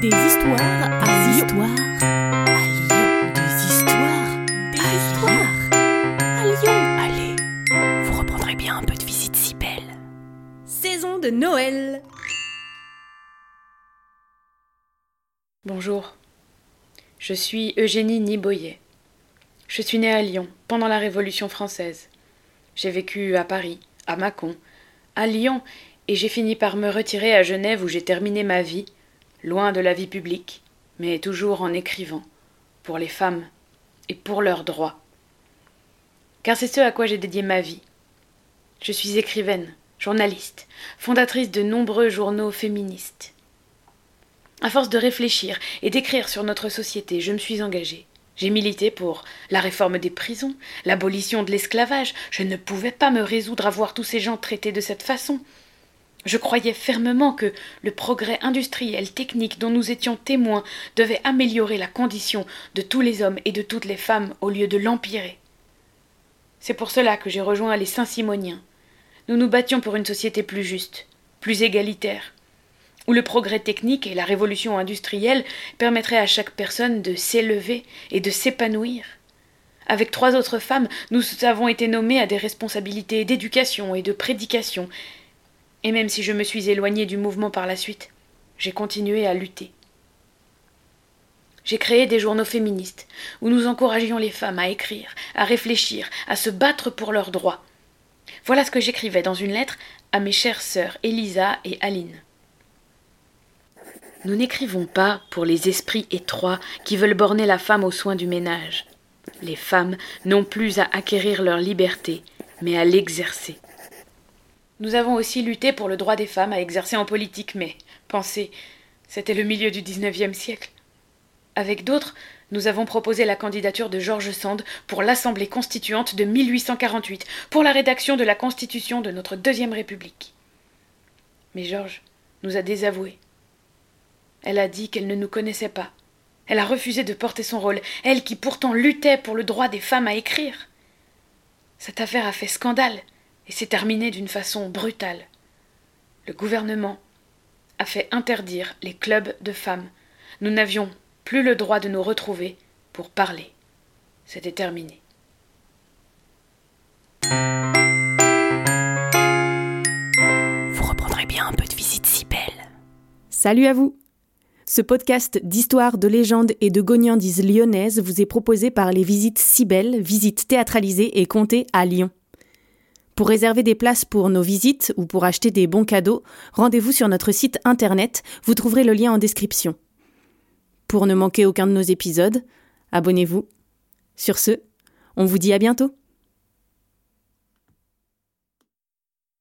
Des histoires à Des Lyon. histoires à Lyon. Des histoires Des à histoires à Lyon. Allez, vous reprendrez bien un peu de visite si belle. Saison de Noël. Bonjour, je suis Eugénie Niboyer. Je suis née à Lyon pendant la Révolution française. J'ai vécu à Paris, à Mâcon, à Lyon et j'ai fini par me retirer à Genève où j'ai terminé ma vie, loin de la vie publique, mais toujours en écrivant, pour les femmes et pour leurs droits. Car c'est ce à quoi j'ai dédié ma vie. Je suis écrivaine, journaliste, fondatrice de nombreux journaux féministes. À force de réfléchir et d'écrire sur notre société, je me suis engagée. J'ai milité pour la réforme des prisons, l'abolition de l'esclavage. Je ne pouvais pas me résoudre à voir tous ces gens traités de cette façon. Je croyais fermement que le progrès industriel, technique dont nous étions témoins devait améliorer la condition de tous les hommes et de toutes les femmes au lieu de l'empirer. C'est pour cela que j'ai rejoint les Saint-Simoniens. Nous nous battions pour une société plus juste, plus égalitaire, où le progrès technique et la révolution industrielle permettraient à chaque personne de s'élever et de s'épanouir. Avec trois autres femmes, nous avons été nommées à des responsabilités d'éducation et de prédication, et même si je me suis éloignée du mouvement par la suite, j'ai continué à lutter. J'ai créé des journaux féministes, où nous encouragions les femmes à écrire, à réfléchir, à se battre pour leurs droits. Voilà ce que j'écrivais dans une lettre à mes chères sœurs Elisa et Aline. Nous n'écrivons pas pour les esprits étroits qui veulent borner la femme aux soins du ménage. Les femmes n'ont plus à acquérir leur liberté, mais à l'exercer. Nous avons aussi lutté pour le droit des femmes à exercer en politique, mais pensez, c'était le milieu du XIXe siècle. Avec d'autres, nous avons proposé la candidature de George Sand pour l'Assemblée constituante de 1848, pour la rédaction de la Constitution de notre Deuxième République. Mais Georges nous a désavoués. Elle a dit qu'elle ne nous connaissait pas. Elle a refusé de porter son rôle, elle qui pourtant luttait pour le droit des femmes à écrire. Cette affaire a fait scandale et s'est terminée d'une façon brutale. Le gouvernement a fait interdire les clubs de femmes. Nous n'avions plus le droit de nous retrouver pour parler. C'était terminé. Vous reprendrez bien un peu de visite si belle. Salut à vous Ce podcast d'histoire, de légendes et de gognandises lyonnaises vous est proposé par les visites si belles, visites théâtralisées et comptées à Lyon. Pour réserver des places pour nos visites ou pour acheter des bons cadeaux, rendez-vous sur notre site internet, vous trouverez le lien en description. Pour ne manquer aucun de nos épisodes, abonnez-vous. Sur ce, on vous dit à bientôt